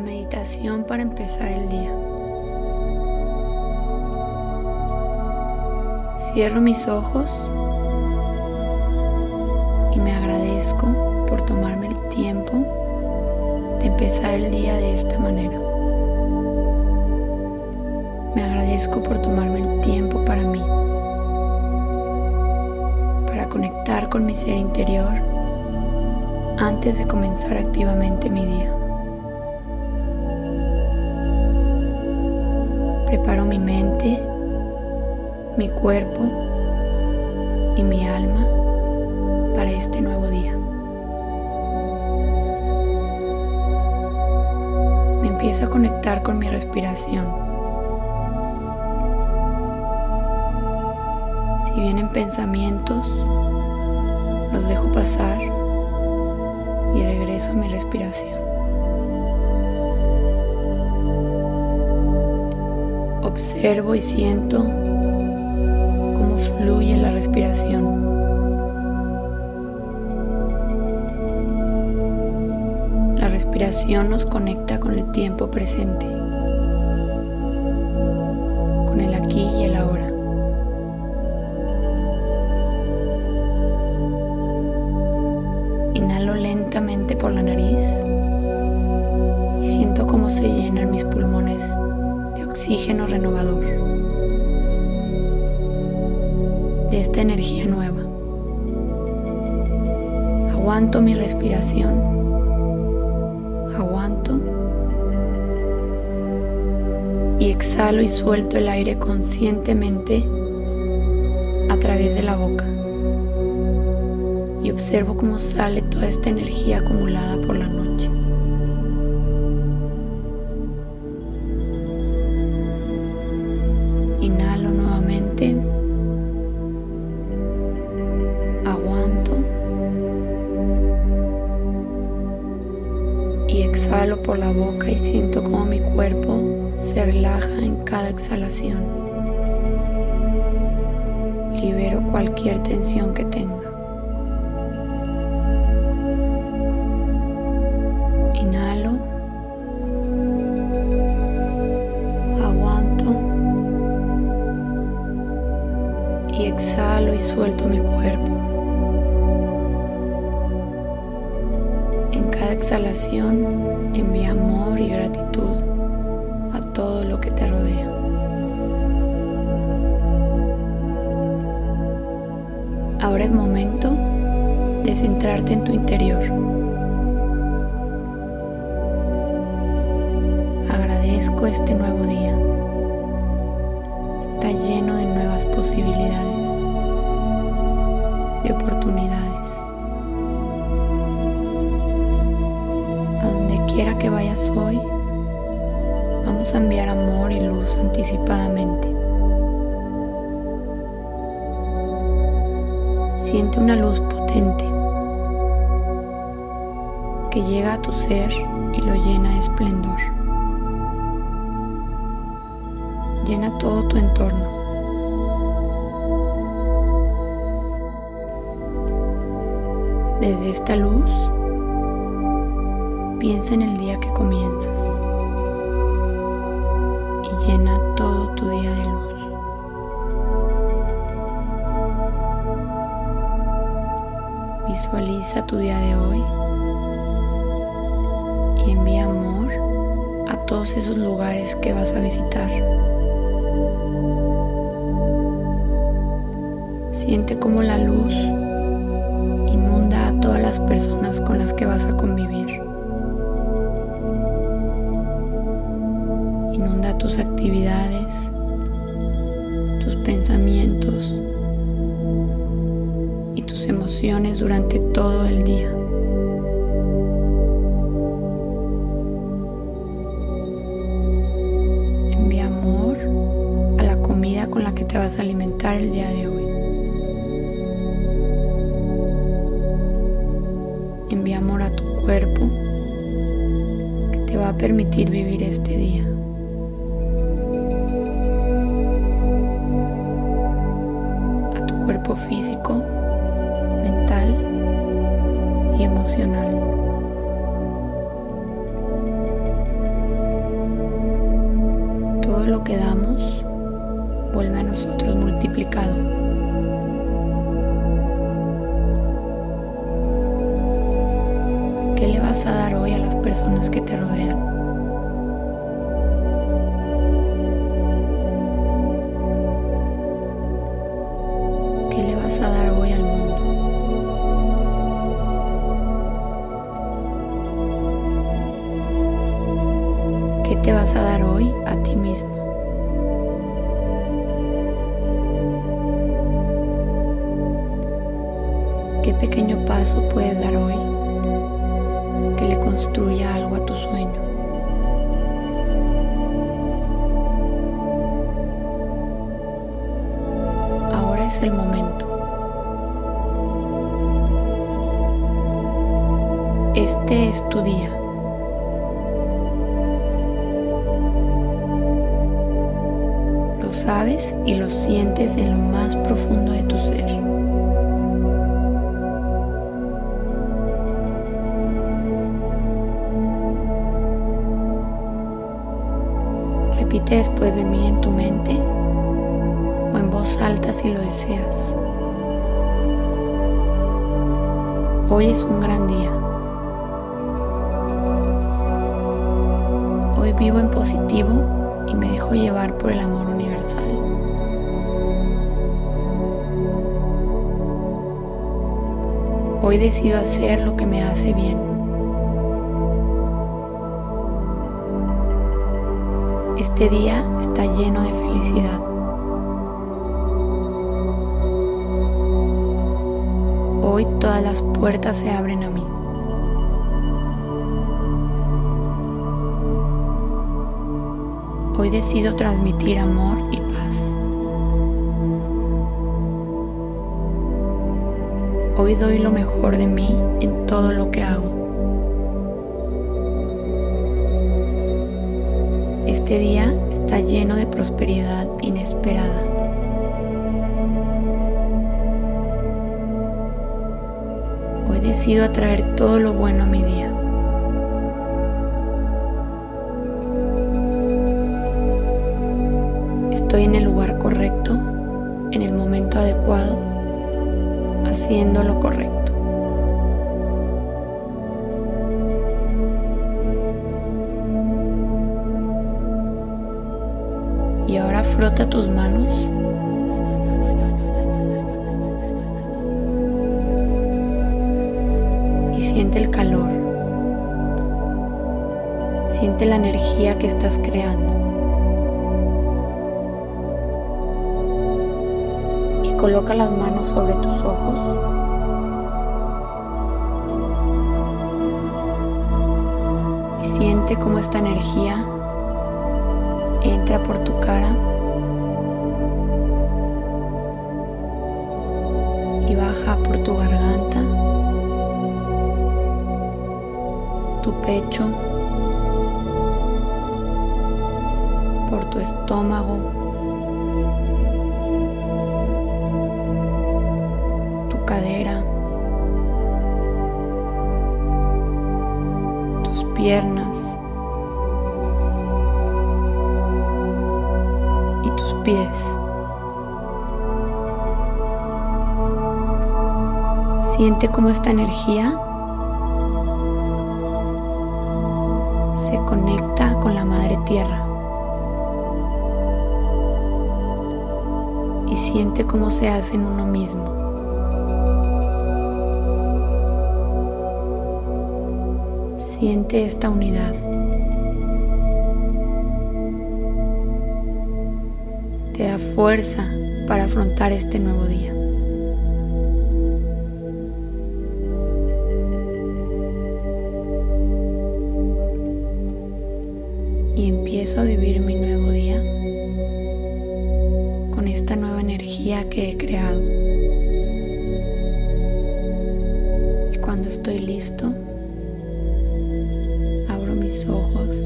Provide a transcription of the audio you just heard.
Meditación para empezar el día. Cierro mis ojos y me agradezco por tomarme el tiempo de empezar el día de esta manera. Me agradezco por tomarme el tiempo para mí, para conectar con mi ser interior antes de comenzar activamente mi día. Preparo mi mente, mi cuerpo y mi alma para este nuevo día. Me empiezo a conectar con mi respiración. Si vienen pensamientos, los dejo pasar y regreso a mi respiración. Observo y siento cómo fluye la respiración. La respiración nos conecta con el tiempo presente, con el aquí y el ahora. Inhalo lentamente por la nariz oxígeno renovador, de esta energía nueva. Aguanto mi respiración, aguanto y exhalo y suelto el aire conscientemente a través de la boca y observo cómo sale toda esta energía acumulada por la noche. Y exhalo por la boca y siento como mi cuerpo se relaja en cada exhalación. Libero cualquier tensión que tenga. exhalo y suelto mi cuerpo. Exhalación envía amor y gratitud a todo lo que te rodea. Ahora es momento de centrarte en tu interior. Agradezco este nuevo día. Está lleno de nuevas posibilidades de oportunidades. Que vayas hoy, vamos a enviar amor y luz anticipadamente. Siente una luz potente que llega a tu ser y lo llena de esplendor. Llena todo tu entorno. Desde esta luz, piensa en el día que comienzas y llena todo tu día de luz. Visualiza tu día de hoy y envía amor a todos esos lugares que vas a visitar. Siente como la luz todas las personas con las que vas a convivir. Tus actividades, tus pensamientos y tus emociones durante todo el día. Envía amor a la comida con la que te vas a alimentar el día de hoy. envía amor a tu cuerpo que te va a permitir vivir este día. físico, mental y emocional. Todo lo que damos vuelve a nosotros multiplicado. ¿Qué le vas a dar hoy a las personas que te rodean? El momento. Este es tu día. Lo sabes y lo sientes en lo más profundo de tu ser. Repite después de mí en tu mente voz alta si lo deseas. Hoy es un gran día. Hoy vivo en positivo y me dejo llevar por el amor universal. Hoy decido hacer lo que me hace bien. Este día está lleno de felicidad. Hoy todas las puertas se abren a mí. Hoy decido transmitir amor y paz. Hoy doy lo mejor de mí en todo lo que hago. Este día está lleno de prosperidad inesperada. Decido atraer todo lo bueno a mi día. Estoy en el lugar correcto, en el momento adecuado, haciendo lo correcto. Y ahora frota tus manos. La energía que estás creando. Y coloca las manos sobre tus ojos. Y siente cómo esta energía entra por tu cara y baja por tu garganta, tu pecho, por tu estómago, tu cadera, tus piernas. pies. Siente cómo esta energía se conecta con la madre tierra. Siente cómo se hace en uno mismo. Siente esta unidad. te da fuerza para afrontar este nuevo día. Y empiezo a vivir mi nuevo día esta nueva energía que he creado. Y cuando estoy listo, abro mis ojos